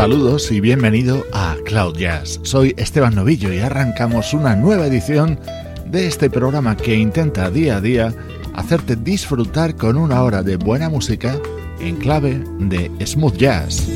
Saludos y bienvenido a Cloud Jazz. Soy Esteban Novillo y arrancamos una nueva edición de este programa que intenta día a día hacerte disfrutar con una hora de buena música en clave de smooth jazz.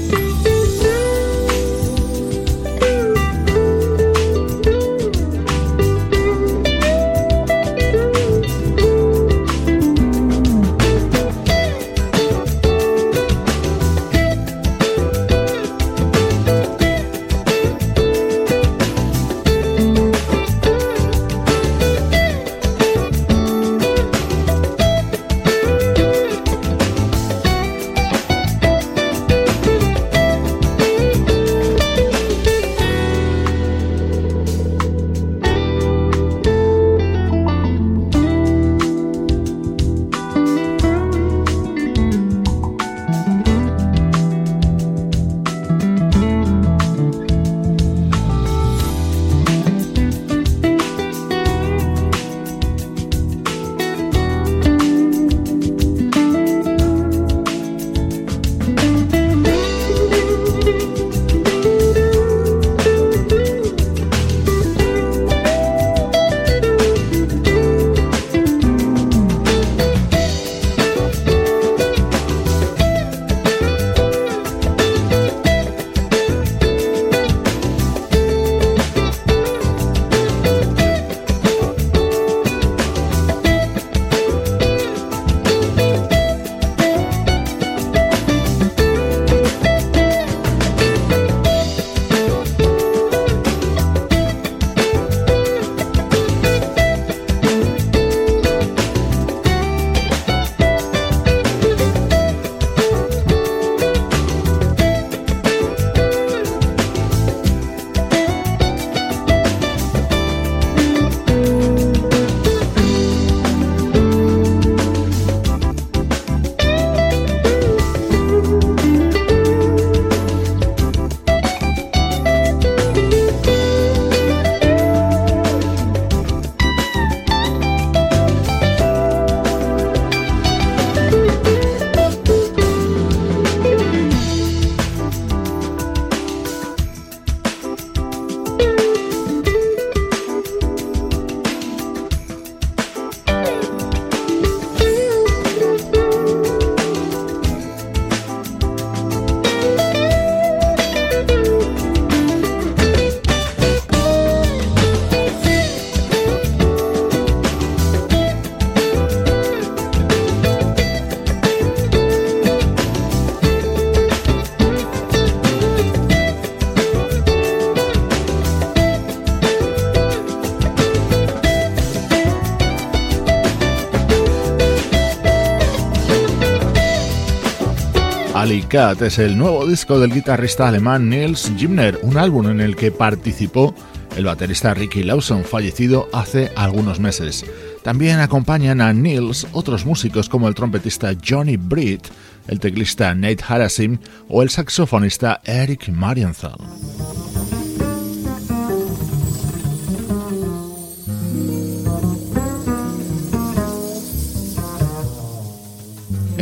Cat es el nuevo disco del guitarrista alemán Niels Gimner, un álbum en el que participó el baterista Ricky Lawson, fallecido hace algunos meses. También acompañan a Niels otros músicos como el trompetista Johnny Britt, el teclista Nate Harasim o el saxofonista Eric Marienthal.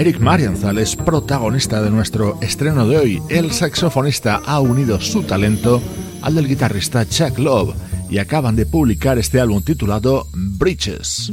Eric Marienthal es protagonista de nuestro estreno de hoy. El saxofonista ha unido su talento al del guitarrista Chuck Love y acaban de publicar este álbum titulado Bridges.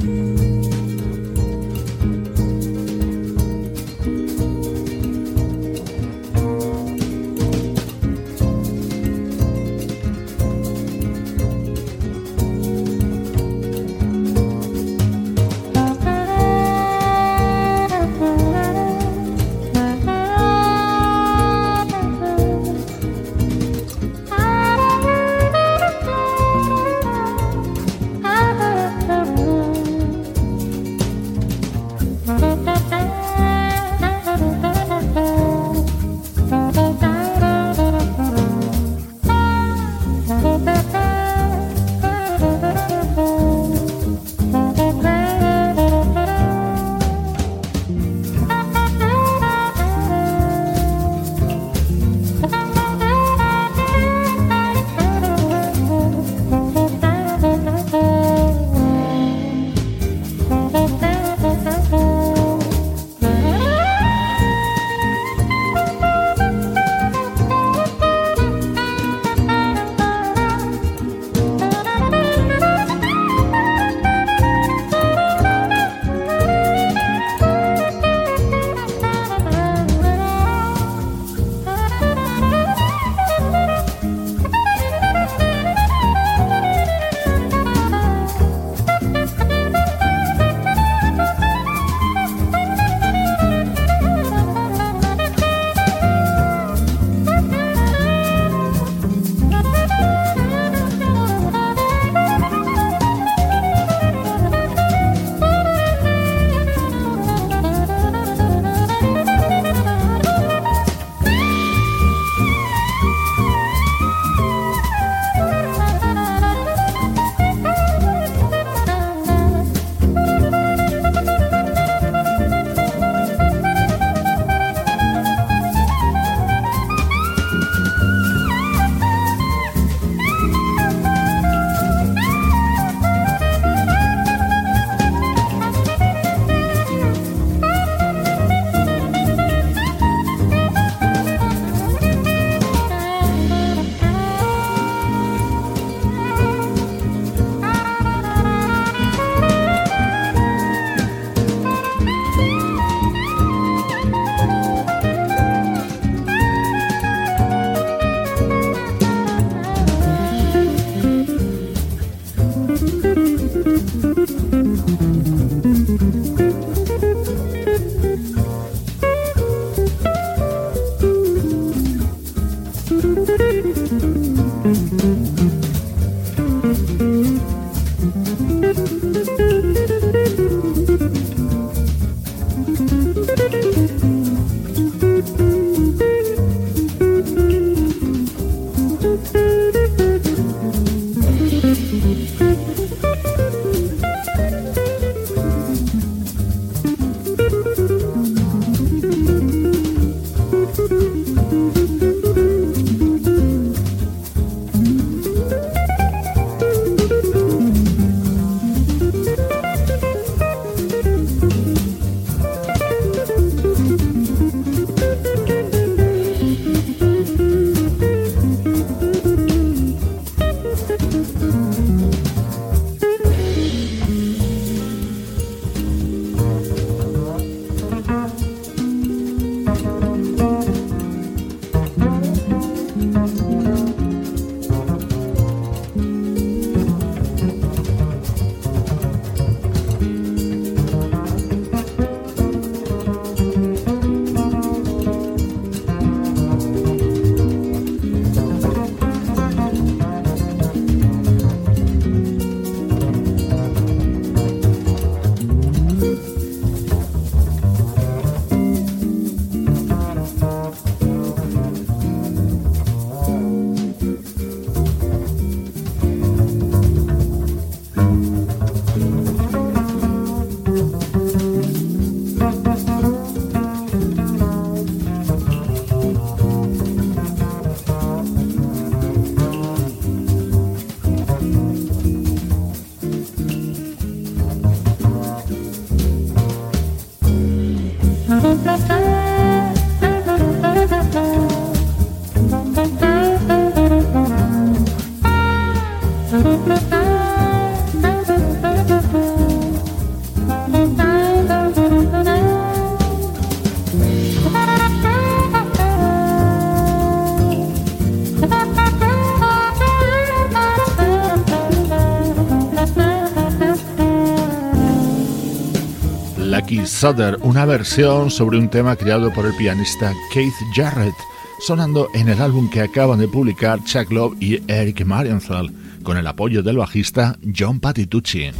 Sutter, una versión sobre un tema creado por el pianista Keith Jarrett, sonando en el álbum que acaban de publicar Chuck Love y Eric Marienthal, con el apoyo del bajista John Patitucci.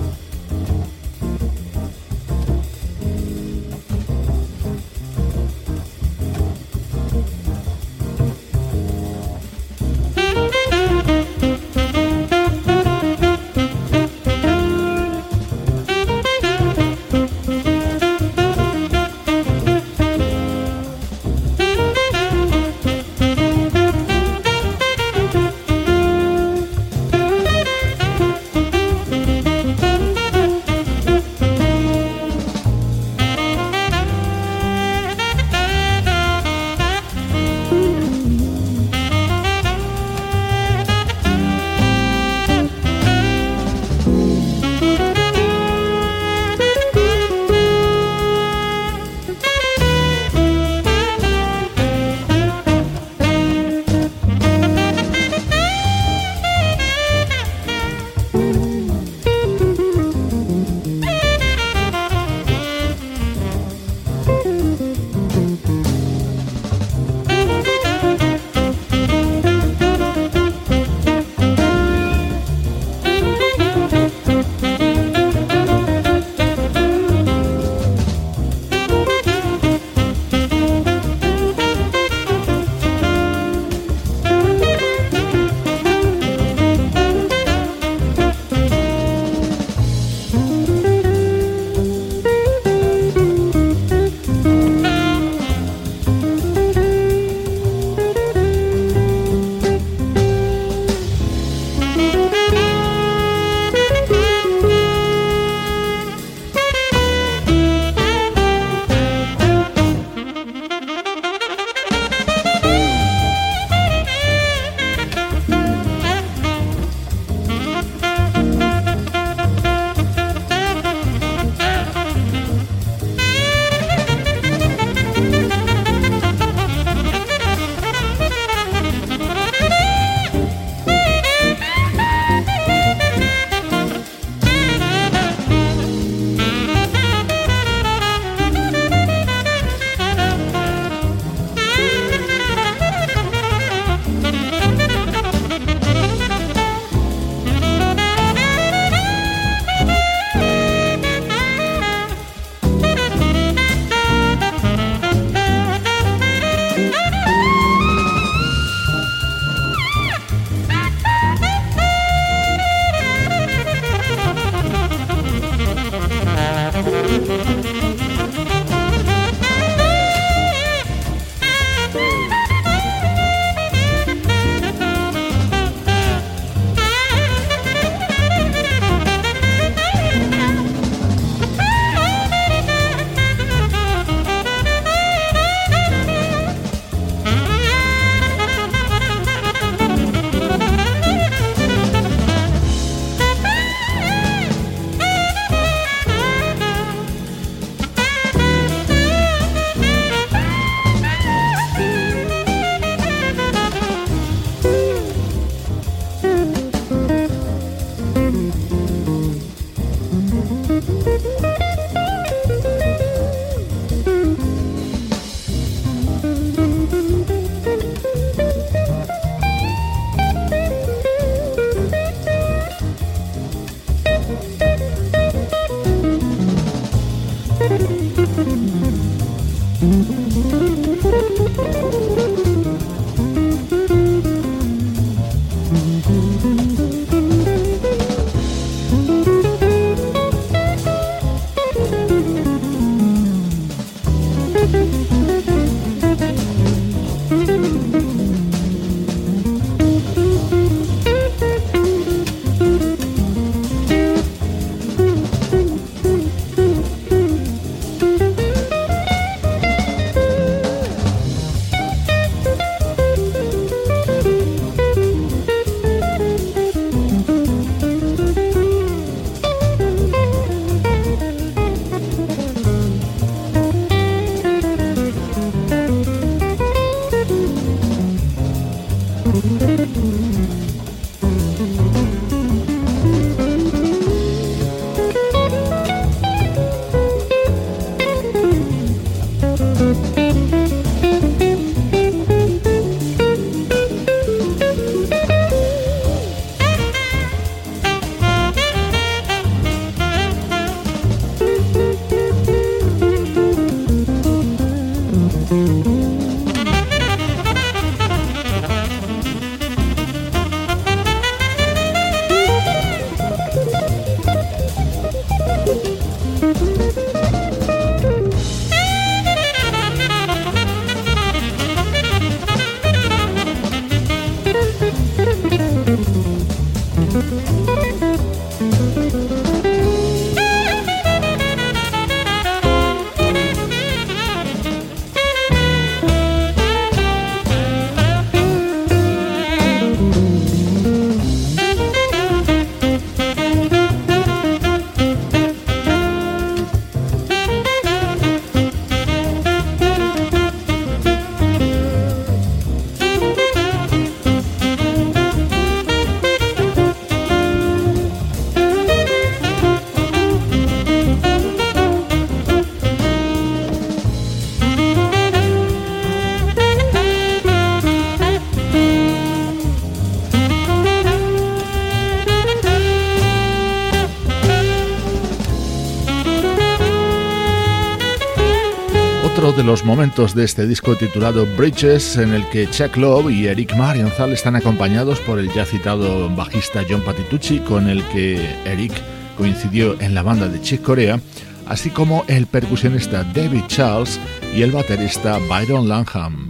De este disco titulado Bridges, en el que Chuck Love y Eric Marienthal están acompañados por el ya citado bajista John Patitucci, con el que Eric coincidió en la banda de Chick Corea, así como el percusionista David Charles y el baterista Byron Langham.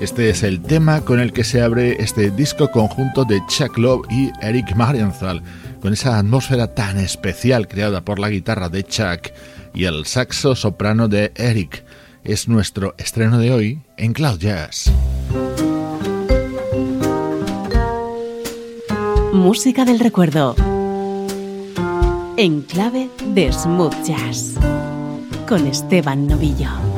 Este es el tema con el que se abre este disco conjunto de Chuck Love y Eric Marienthal, con esa atmósfera tan especial creada por la guitarra de Chuck y el saxo soprano de Eric. Es nuestro estreno de hoy en Cloud Jazz. Música del recuerdo. En clave de smooth jazz. Con Esteban Novillo.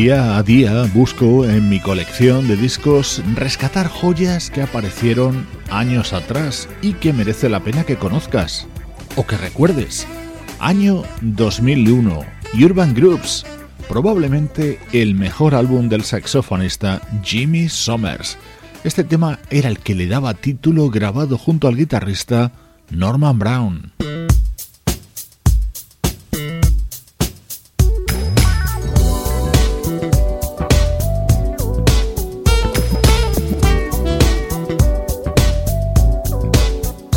Día a día busco en mi colección de discos rescatar joyas que aparecieron años atrás y que merece la pena que conozcas o que recuerdes. Año 2001, Urban Groups, probablemente el mejor álbum del saxofonista Jimmy Summers. Este tema era el que le daba título grabado junto al guitarrista Norman Brown.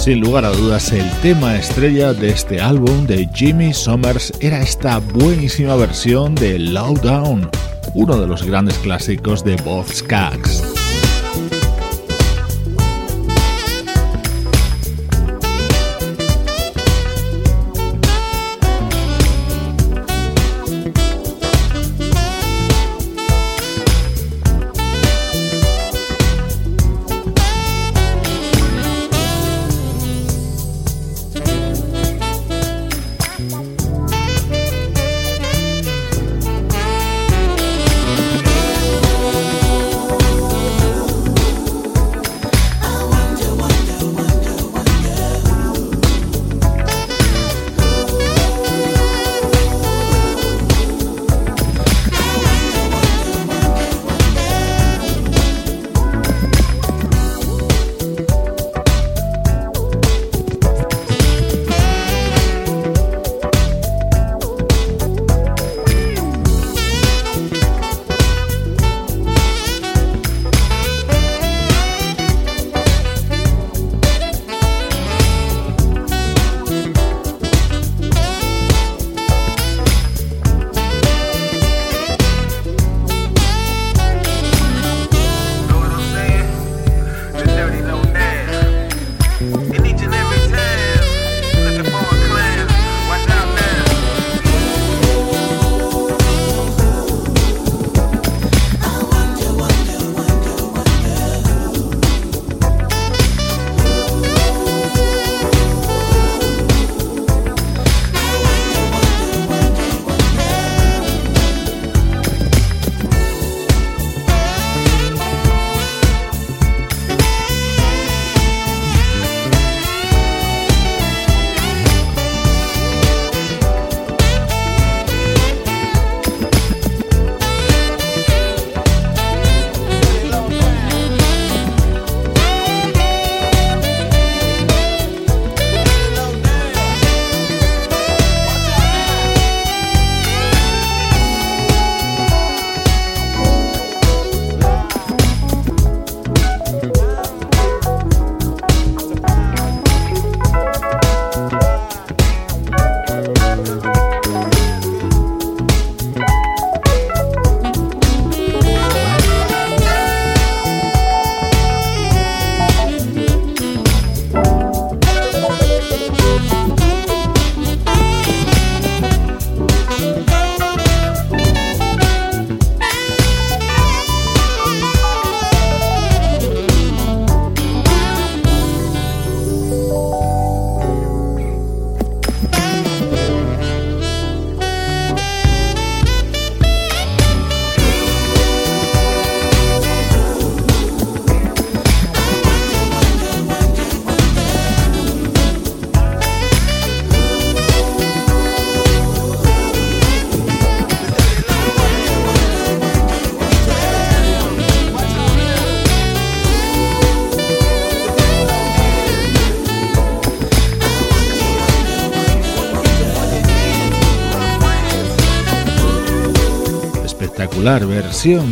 Sin lugar a dudas, el tema estrella de este álbum de Jimmy Summers era esta buenísima versión de Low Down, uno de los grandes clásicos de Bob Skaggs.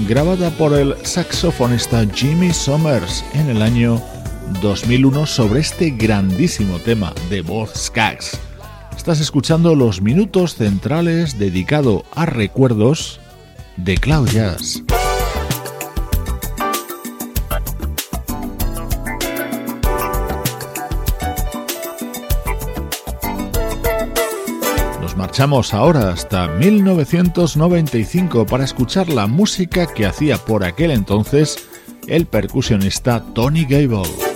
Grabada por el saxofonista Jimmy Summers en el año 2001 sobre este grandísimo tema de voz Skaggs. Estás escuchando los minutos centrales dedicado a recuerdos de Cloud Jazz. Marchamos ahora hasta 1995 para escuchar la música que hacía por aquel entonces el percusionista Tony Gable.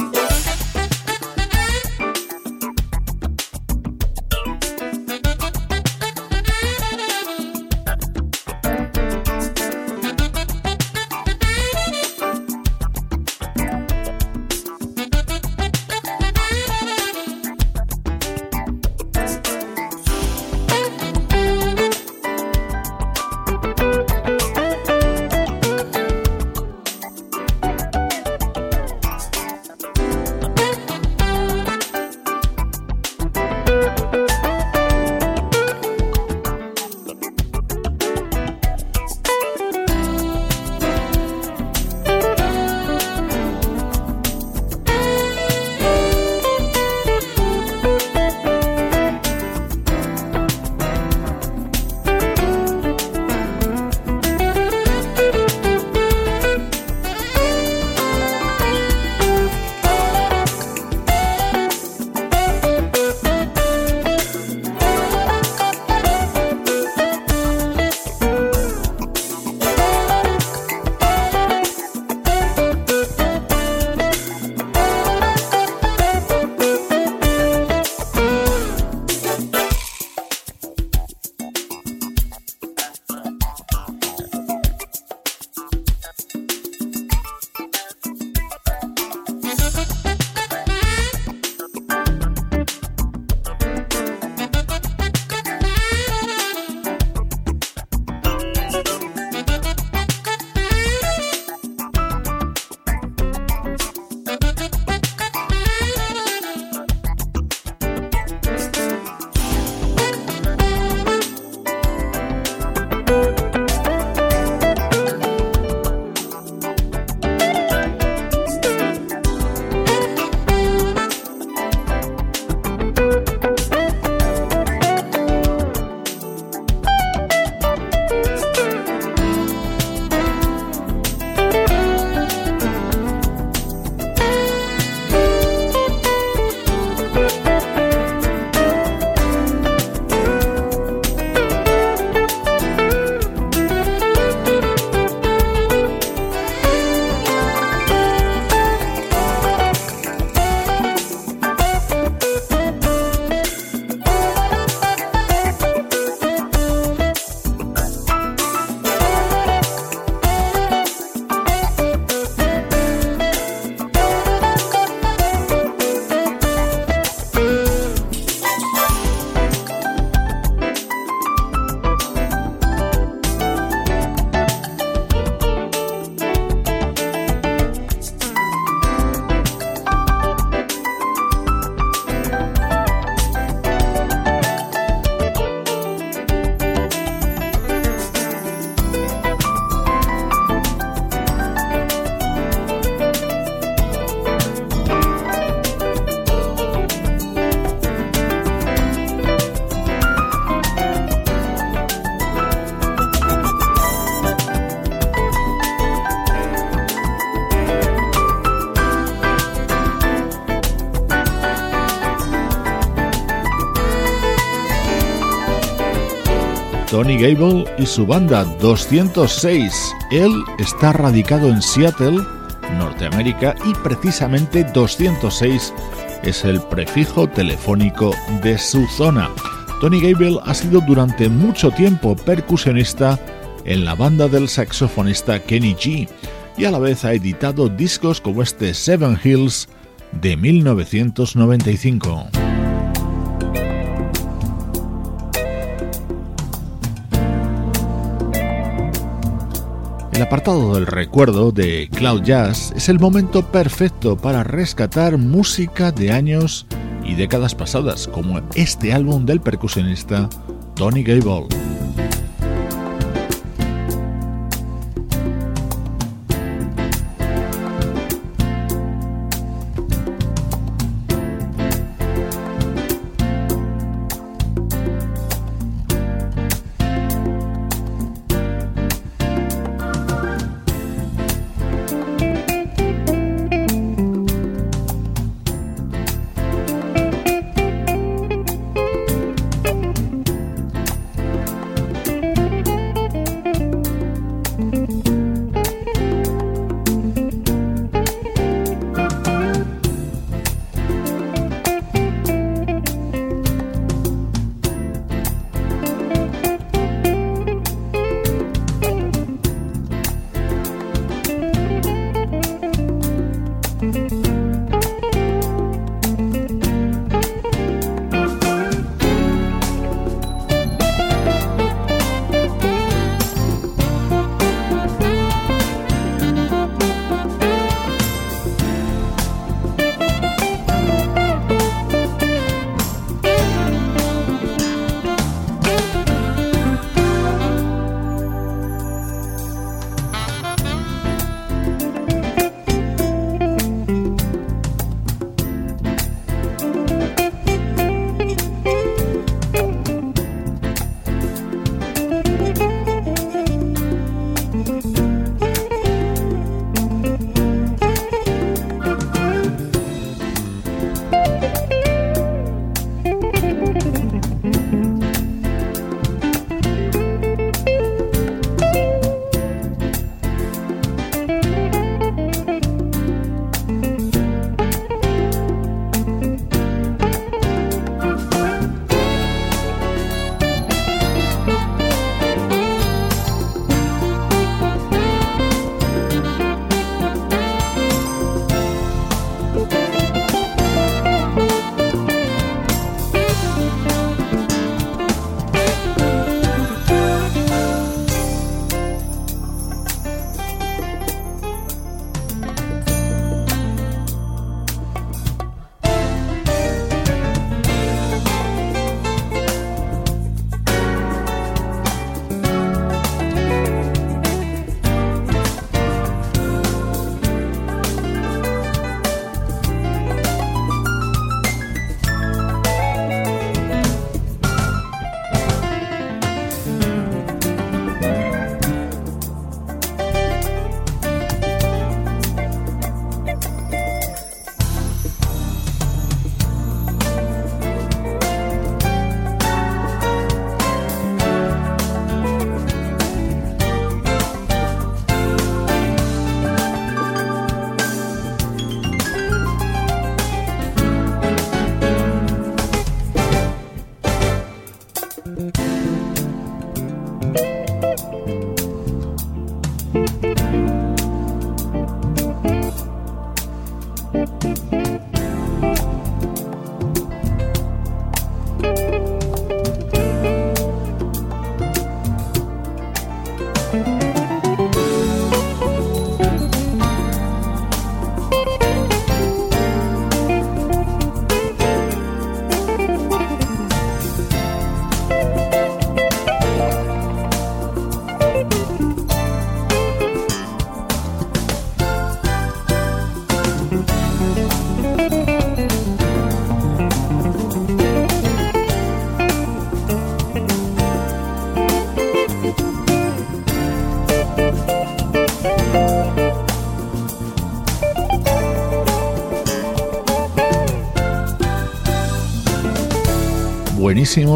Tony Gable y su banda 206. Él está radicado en Seattle, Norteamérica, y precisamente 206 es el prefijo telefónico de su zona. Tony Gable ha sido durante mucho tiempo percusionista en la banda del saxofonista Kenny G y a la vez ha editado discos como este Seven Hills de 1995. Apartado del recuerdo de Cloud Jazz es el momento perfecto para rescatar música de años y décadas pasadas, como este álbum del percusionista Tony Gable.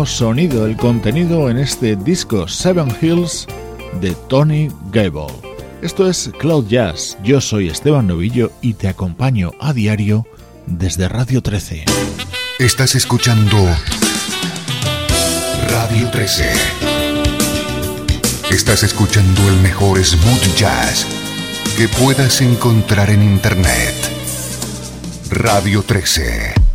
Sonido el contenido en este disco Seven Hills de Tony Gable. Esto es Cloud Jazz, yo soy Esteban Novillo y te acompaño a diario desde Radio 13. Estás escuchando Radio 13. Estás escuchando el mejor smooth jazz que puedas encontrar en Internet. Radio 13.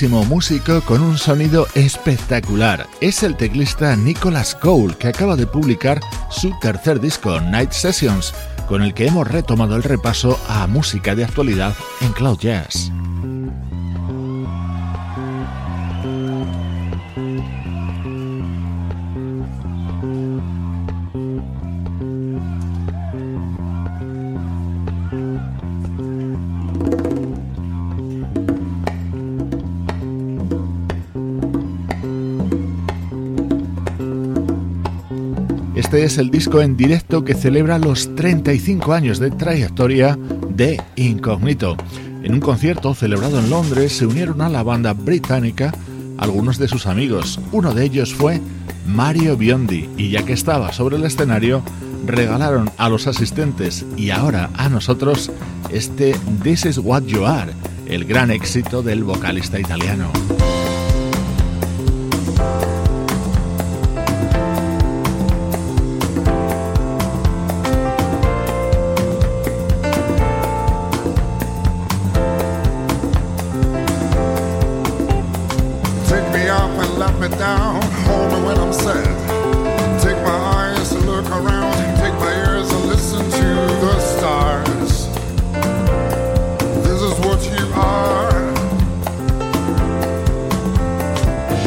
Músico con un sonido espectacular. Es el teclista Nicholas Cole, que acaba de publicar su tercer disco, Night Sessions, con el que hemos retomado el repaso a música de actualidad en Cloud Jazz. Es el disco en directo que celebra los 35 años de trayectoria de Incognito. En un concierto celebrado en Londres se unieron a la banda británica algunos de sus amigos. Uno de ellos fue Mario Biondi y ya que estaba sobre el escenario regalaron a los asistentes y ahora a nosotros este This is What You Are, el gran éxito del vocalista italiano. me down. Hold me when I'm sad. Take my eyes to look around. Take my ears and listen to the stars. This is what you are.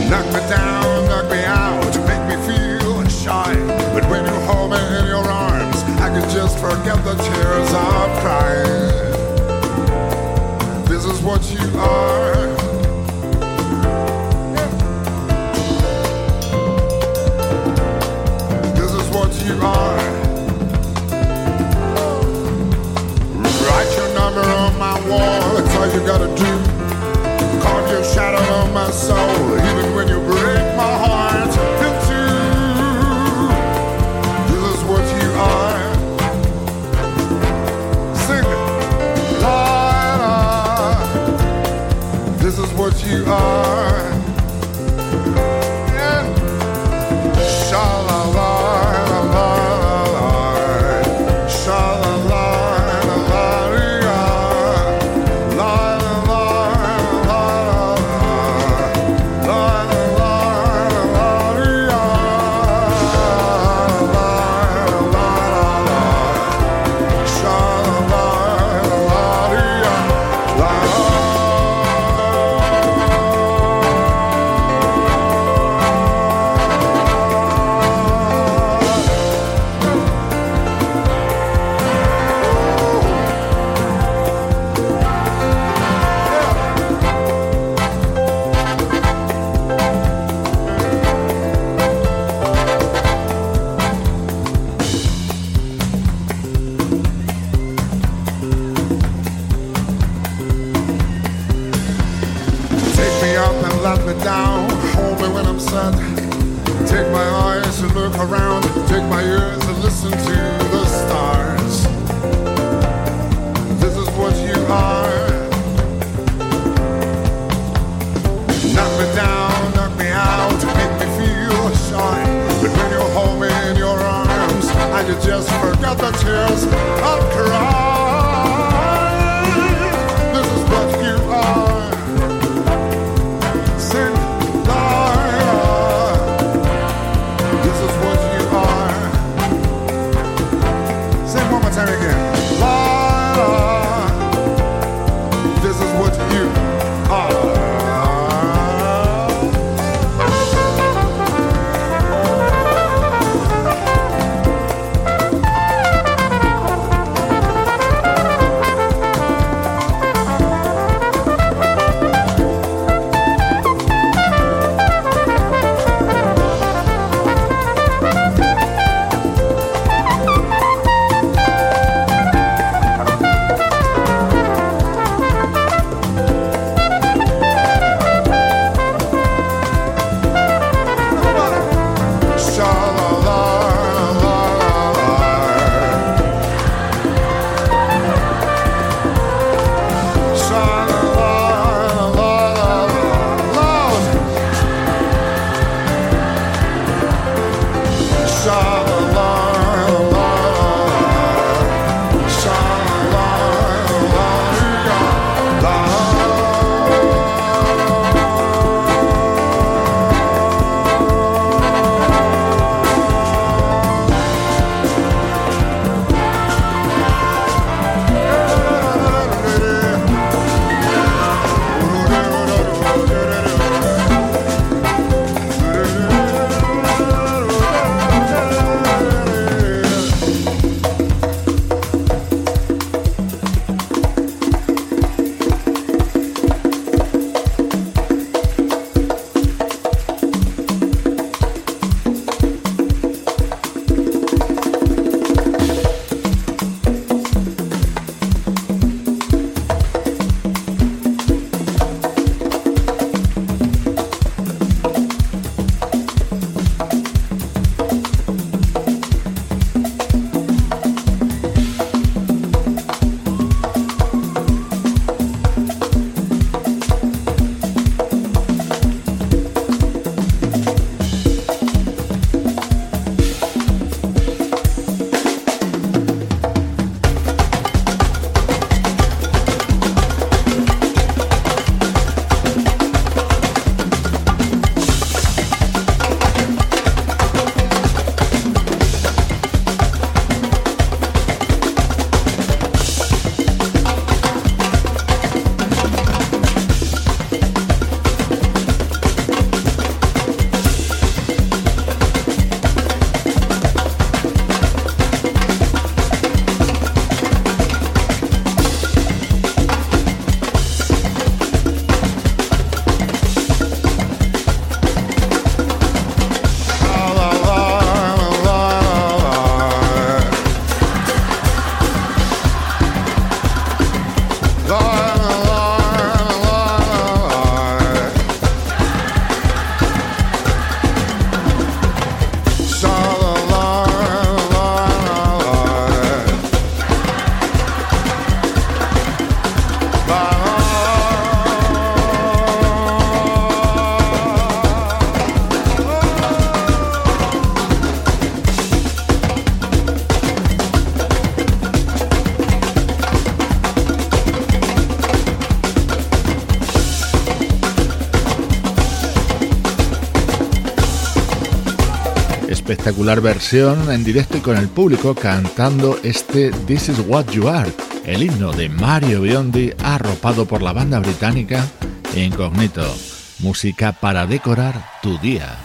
Knock me down, knock me out, make me feel shy. But when you hold me in your arms, I can just forget the tears I've cried. This is what you are. gotta do. Carve your shadow on my soul, even when you break my heart in two. This is what you are. Sing it. La, ah. la. This is what you are. Espectacular versión en directo y con el público cantando este This is What You Are, el himno de Mario Biondi arropado por la banda británica Incognito. Música para decorar tu día.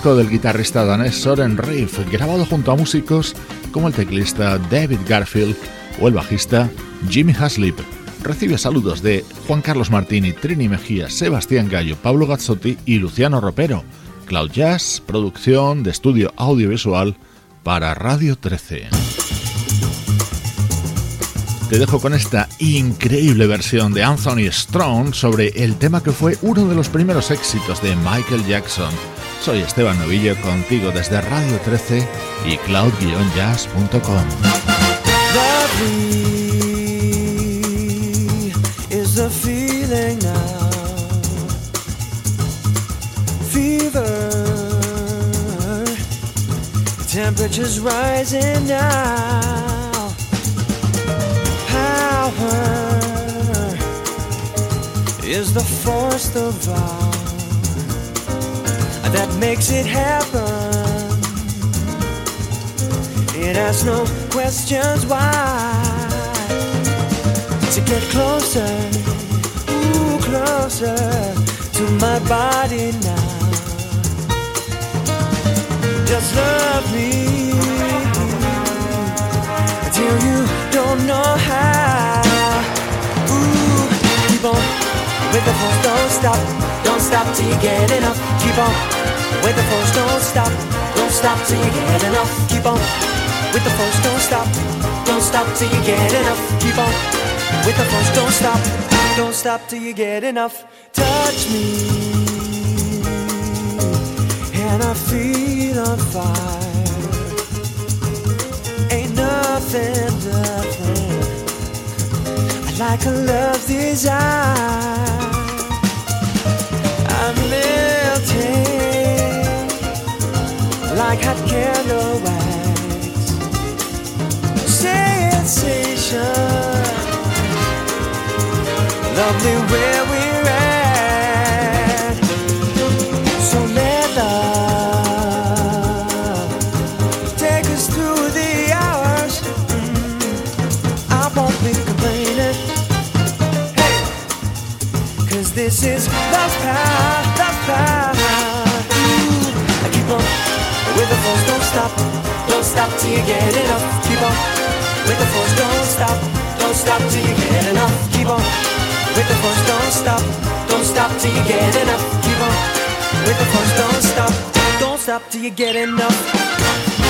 Del guitarrista danés Soren Reif, grabado junto a músicos como el teclista David Garfield o el bajista Jimmy Haslip. Recibe saludos de Juan Carlos Martini, Trini Mejía, Sebastián Gallo, Pablo Gazzotti y Luciano Ropero. Cloud Jazz, producción de estudio audiovisual para Radio 13. Te dejo con esta increíble versión de Anthony Strong sobre el tema que fue uno de los primeros éxitos de Michael Jackson. Soy Esteban Novillo contigo desde Radio 13 y cloud-jazz.com. is the feeling now. Fever, temperatures rising now. Power is the force of vow that makes it happen. It asks no questions why. To get closer, ooh, closer to my body now. Just love me until you don't know how. Ooh, keep on with the force, don't stop, don't stop till you get enough. Keep on with the force, don't stop, don't stop till you get enough. Keep on with the force, don't stop, don't stop till you get enough. Keep on with the force, don't stop, don't stop till you get enough. Touch me, and I feel on fire. Ain't nothing, nothing I like a love desire. I'm melting like hot candle wax. Sensation, lovely where we're at. So let love take us through the hours. Mm, I won't be complaining. Hey, cause this is love's power, love's power. The force, don't stop, don't stop till you get enough. Keep on with the force, don't stop, don't stop till you get enough. Keep on with the force, don't stop, don't stop till you get enough. Keep on with the force, don't stop, don't stop till you get enough.